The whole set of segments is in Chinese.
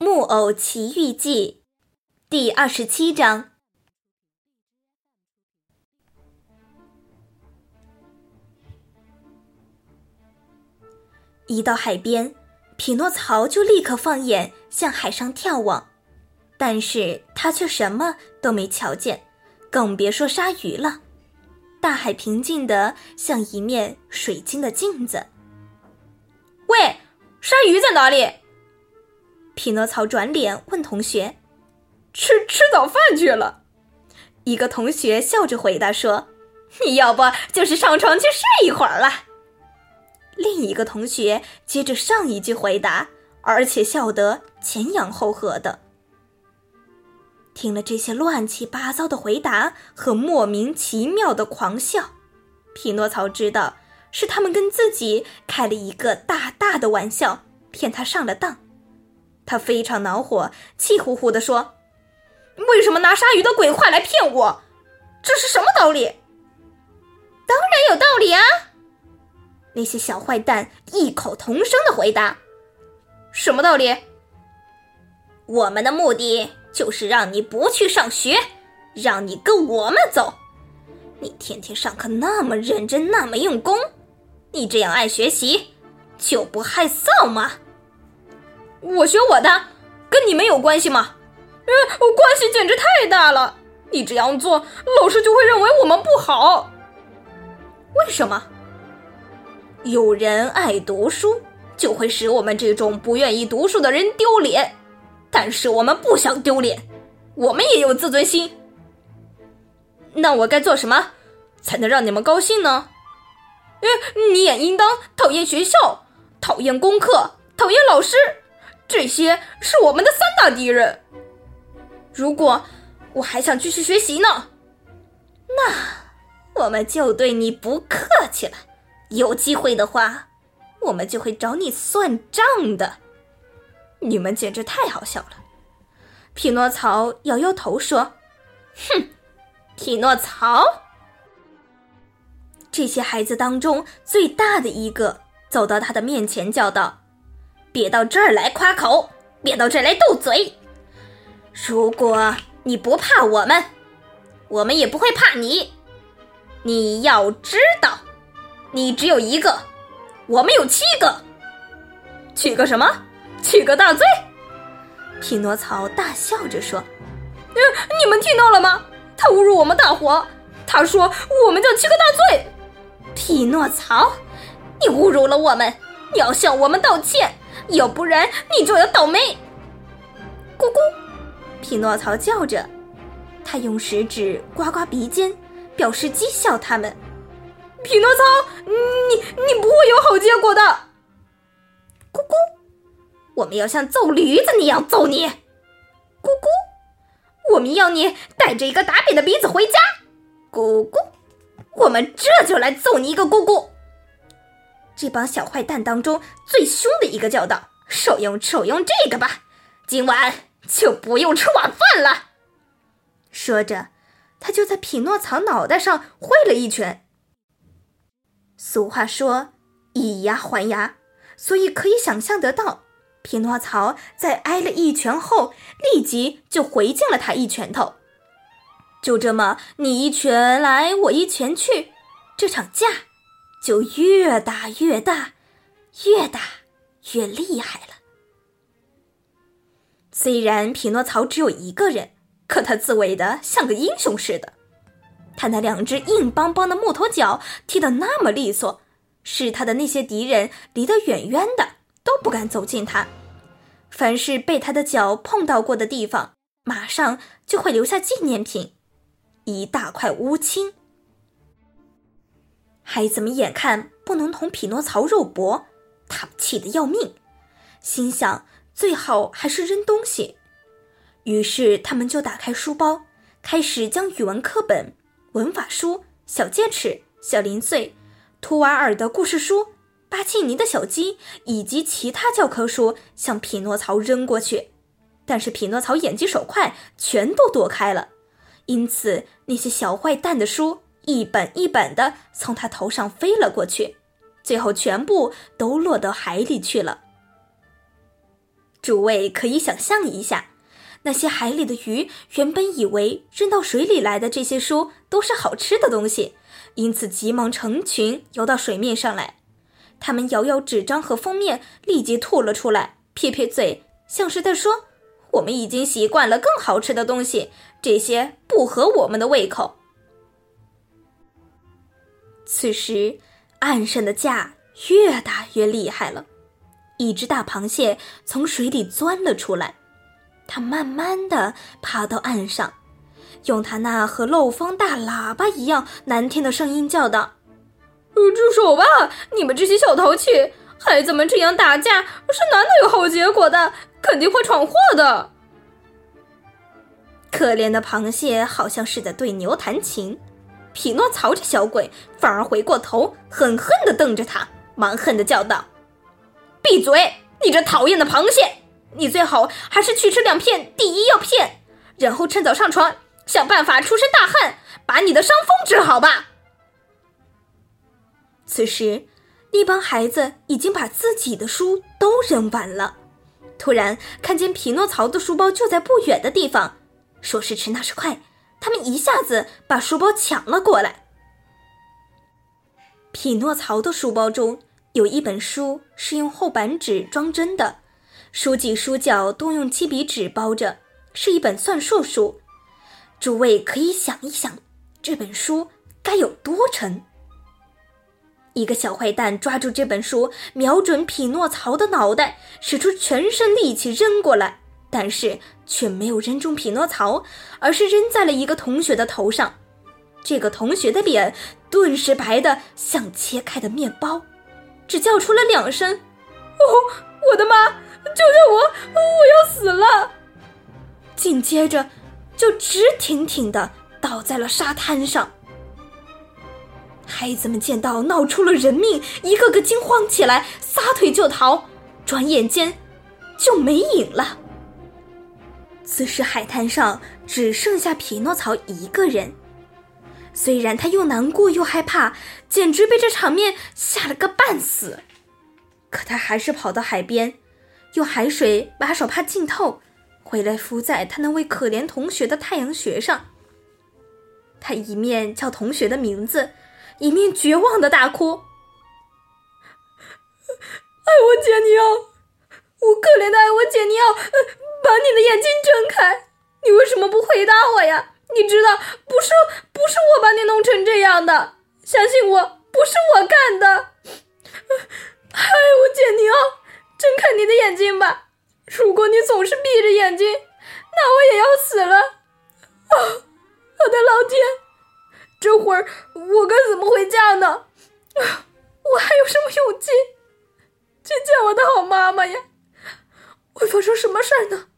《木偶奇遇记》第二十七章。一到海边，匹诺曹就立刻放眼向海上眺望，但是他却什么都没瞧见，更别说鲨鱼了。大海平静的像一面水晶的镜子。喂，鲨鱼在哪里？匹诺曹转脸问同学：“吃吃早饭去了。”一个同学笑着回答说：“你要不就是上床去睡一会儿了。”另一个同学接着上一句回答，而且笑得前仰后合的。听了这些乱七八糟的回答和莫名其妙的狂笑，匹诺曹知道是他们跟自己开了一个大大的玩笑，骗他上了当。他非常恼火，气呼呼地说：“为什么拿鲨鱼的鬼话来骗我？这是什么道理？”“当然有道理啊！”那些小坏蛋异口同声的回答。“什么道理？”“我们的目的就是让你不去上学，让你跟我们走。你天天上课那么认真，那么用功，你这样爱学习，就不害臊吗？”我学我的，跟你们有关系吗？呃，关系简直太大了。你这样做，老师就会认为我们不好。为什么？有人爱读书，就会使我们这种不愿意读书的人丢脸。但是我们不想丢脸，我们也有自尊心。那我该做什么，才能让你们高兴呢？呃，你也应当讨厌学校，讨厌功课，讨厌老师。这些是我们的三大敌人。如果我还想继续学习呢，那我们就对你不客气了。有机会的话，我们就会找你算账的。你们简直太好笑了。匹诺曹摇摇头说：“哼，匹诺曹。”这些孩子当中最大的一个走到他的面前，叫道。别到这儿来夸口，别到这儿来斗嘴。如果你不怕我们，我们也不会怕你。你要知道，你只有一个，我们有七个。七个什么？七个大罪？匹诺曹大笑着说：“呃，你们听到了吗？他侮辱我们大伙。他说我们叫七个大罪。匹诺曹，你侮辱了我们，你要向我们道歉。”要不然你就要倒霉！咕咕，匹诺曹叫着，他用食指刮刮鼻尖，表示讥笑他们。匹诺曹，你你不会有好结果的！咕咕，我们要像揍驴子那样揍你！咕咕，我们要你带着一个打扁的鼻子回家！咕咕，我们这就来揍你一个咕咕！这帮小坏蛋当中最凶的一个叫道：“受用受用这个吧，今晚就不用吃晚饭了。”说着，他就在匹诺曹脑袋上挥了一拳。俗话说“以牙还牙”，所以可以想象得到，匹诺曹在挨了一拳后，立即就回敬了他一拳头。就这么，你一拳来，我一拳去，这场架。就越打越大，越打越厉害了。虽然匹诺曹只有一个人，可他自卫的像个英雄似的。他那两只硬邦邦的木头脚踢得那么利索，使他的那些敌人离得远远的，都不敢走近他。凡是被他的脚碰到过的地方，马上就会留下纪念品，一大块乌青。孩子们眼看不能同匹诺曹肉搏，他们气得要命，心想最好还是扔东西。于是他们就打开书包，开始将语文课本、文法书、小戒尺、小零碎、图瓦尔的故事书、巴契尼的小鸡以及其他教科书向匹诺曹扔过去。但是匹诺曹眼疾手快，全都躲开了，因此那些小坏蛋的书。一本一本的从他头上飞了过去，最后全部都落到海里去了。诸位可以想象一下，那些海里的鱼原本以为扔到水里来的这些书都是好吃的东西，因此急忙成群游到水面上来。他们摇摇纸张和封面，立即吐了出来，撇撇嘴，像是在说：“我们已经习惯了更好吃的东西，这些不合我们的胃口。”此时，岸上的架越打越厉害了，一只大螃蟹从水里钻了出来，它慢慢的爬到岸上，用它那和漏风大喇叭一样难听的声音叫道。住手吧！你们这些小淘气，孩子们这样打架是难得有好结果的，肯定会闯祸的。可怜的螃蟹好像是在对牛弹琴，匹诺曹这小鬼反而回过头，狠狠地瞪着他，蛮横地叫道：“闭嘴！你这讨厌的螃蟹！你最好还是去吃两片第一药片，然后趁早上床，想办法出身大汗，把你的伤风治好吧。”此时，那帮孩子已经把自己的书都扔完了。突然看见匹诺曹的书包就在不远的地方，说时迟那时快，他们一下子把书包抢了过来。匹诺曹的书包中有一本书是用厚板纸装帧的，书脊书角都用漆笔纸包着，是一本算术书。诸位可以想一想，这本书该有多沉。一个小坏蛋抓住这本书，瞄准匹诺曹的脑袋，使出全身力气扔过来，但是却没有扔中匹诺曹，而是扔在了一个同学的头上。这个同学的脸顿时白的像切开的面包，只叫出了两声：“哦，我的妈！救救我！我要死了！”紧接着，就直挺挺的倒在了沙滩上。孩子们见到闹出了人命，一个个惊慌起来，撒腿就逃，转眼间就没影了。此时海滩上只剩下匹诺曹一个人，虽然他又难过又害怕，简直被这场面吓了个半死，可他还是跑到海边，用海水把手帕浸透，回来敷在他那位可怜同学的太阳穴上。他一面叫同学的名字。一面绝望的大哭：“爱 我杰尼奥，我可怜的爱我姐，你要，把你的眼睛睁开！你为什么不回答我呀？你知道，不是，不是我把你弄成这样的，相信我，不是我干的。爱我姐，你要，睁开你的眼睛吧！如果你总是闭着眼睛，那我也要死了。啊，我的老天！”这会儿我该怎么回家呢？我还有什么勇气去见我的好妈妈呀？会发生什么事儿呢？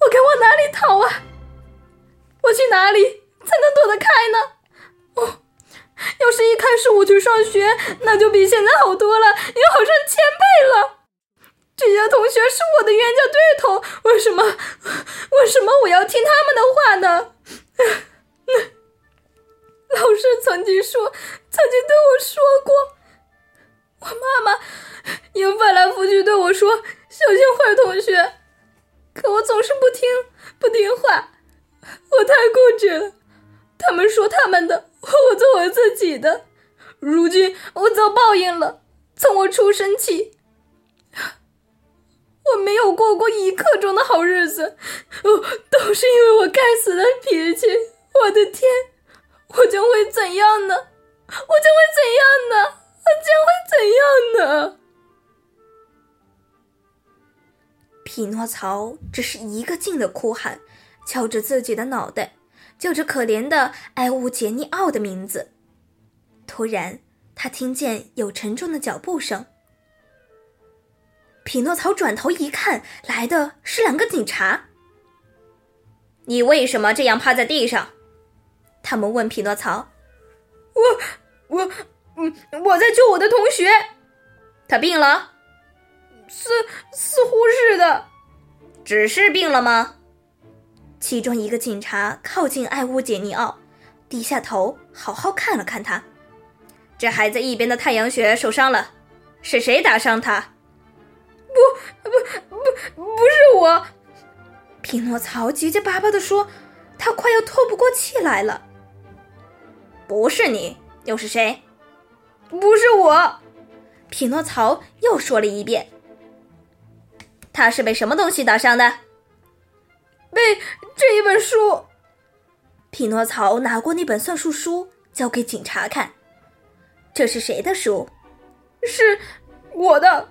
我该往哪里逃啊？我去哪里才能躲得开呢？哦，要是一开始我去上学，那就比现在好多了，也好上千倍了。这些同学是我的冤家对头，为什么？为什么我要听他们的话呢？老师曾经说，曾经对我说过，我妈妈也翻来覆去对我说：“小心坏同学。”可我总是不听，不听话，我太固执了。他们说他们的，我做我自己的。如今我遭报应了。从我出生起，我没有过过一刻钟的好日子，哦，都是因为我该死的脾气。我的天！我将会怎样呢？我将会怎样呢？我将会怎样呢？匹诺曹只是一个劲的哭喊，敲着自己的脑袋，叫着可怜的埃乌杰尼奥的名字。突然，他听见有沉重的脚步声。匹诺曹转头一看，来的是两个警察。你为什么这样趴在地上？他们问匹诺曹：“我我嗯，我在救我的同学，他病了，似似乎，只是病了吗？”其中一个警察靠近艾乌杰尼奥，低下头好好看了看他。这孩子一边的太阳穴受伤了，是谁打伤他？不不不不，不是我！匹诺曹结结巴巴地说，他快要透不过气来了。不是你，又是谁？不是我！匹诺曹又说了一遍。他是被什么东西打伤的？被这一本书。匹诺曹拿过那本算术书，交给警察看。这是谁的书？是我的。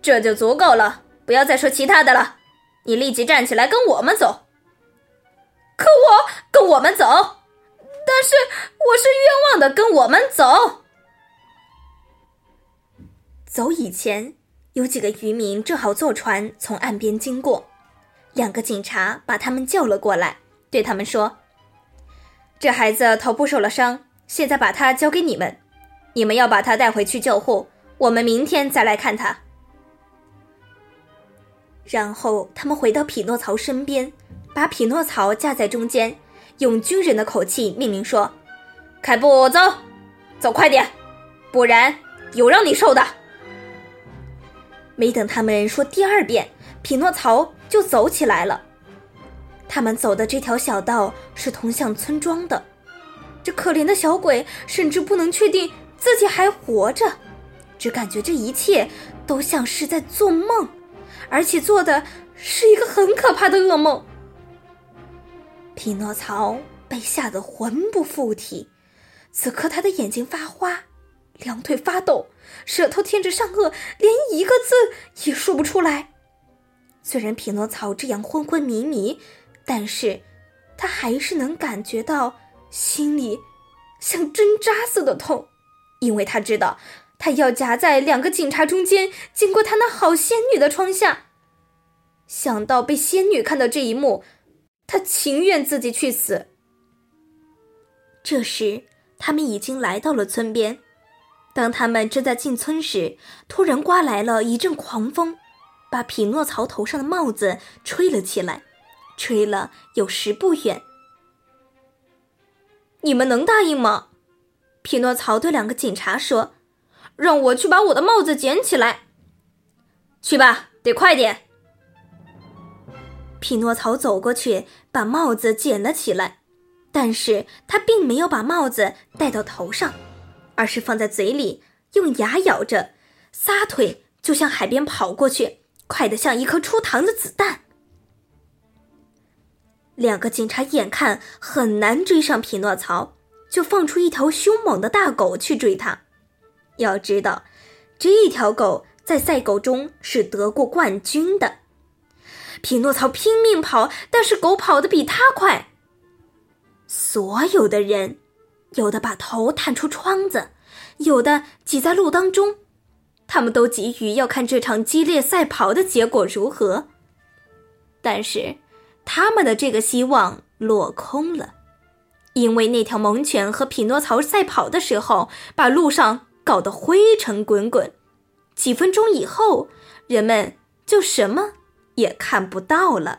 这就足够了，不要再说其他的了。你立即站起来，跟我们走。可我跟我们走，但是我是冤枉的，跟我们走。走以前，有几个渔民正好坐船从岸边经过，两个警察把他们叫了过来，对他们说：“这孩子头部受了伤，现在把他交给你们，你们要把他带回去救护，我们明天再来看他。”然后他们回到匹诺曹身边，把匹诺曹架在中间，用军人的口气命令说：“开步走，走快点，不然有让你受的。”没等他们说第二遍，匹诺曹就走起来了。他们走的这条小道是通向村庄的，这可怜的小鬼甚至不能确定自己还活着，只感觉这一切都像是在做梦。而且做的是一个很可怕的噩梦。匹诺曹被吓得魂不附体，此刻他的眼睛发花，两腿发抖，舌头舔着上颚，连一个字也说不出来。虽然匹诺曹这样昏昏迷迷，但是他还是能感觉到心里像针扎似的痛，因为他知道。他要夹在两个警察中间，经过他那好仙女的窗下。想到被仙女看到这一幕，他情愿自己去死。这时，他们已经来到了村边。当他们正在进村时，突然刮来了一阵狂风，把匹诺曹头上的帽子吹了起来，吹了有十步远。你们能答应吗？匹诺曹对两个警察说。让我去把我的帽子捡起来。去吧，得快点。匹诺曹走过去，把帽子捡了起来，但是他并没有把帽子戴到头上，而是放在嘴里，用牙咬着，撒腿就向海边跑过去，快得像一颗出膛的子弹。两个警察眼看很难追上匹诺曹，就放出一条凶猛的大狗去追他。要知道，这条狗在赛狗中是得过冠军的。匹诺曹拼命跑，但是狗跑得比他快。所有的人，有的把头探出窗子，有的挤在路当中，他们都急于要看这场激烈赛跑的结果如何。但是，他们的这个希望落空了，因为那条猛犬和匹诺曹赛跑的时候，把路上。搞得灰尘滚滚，几分钟以后，人们就什么也看不到了。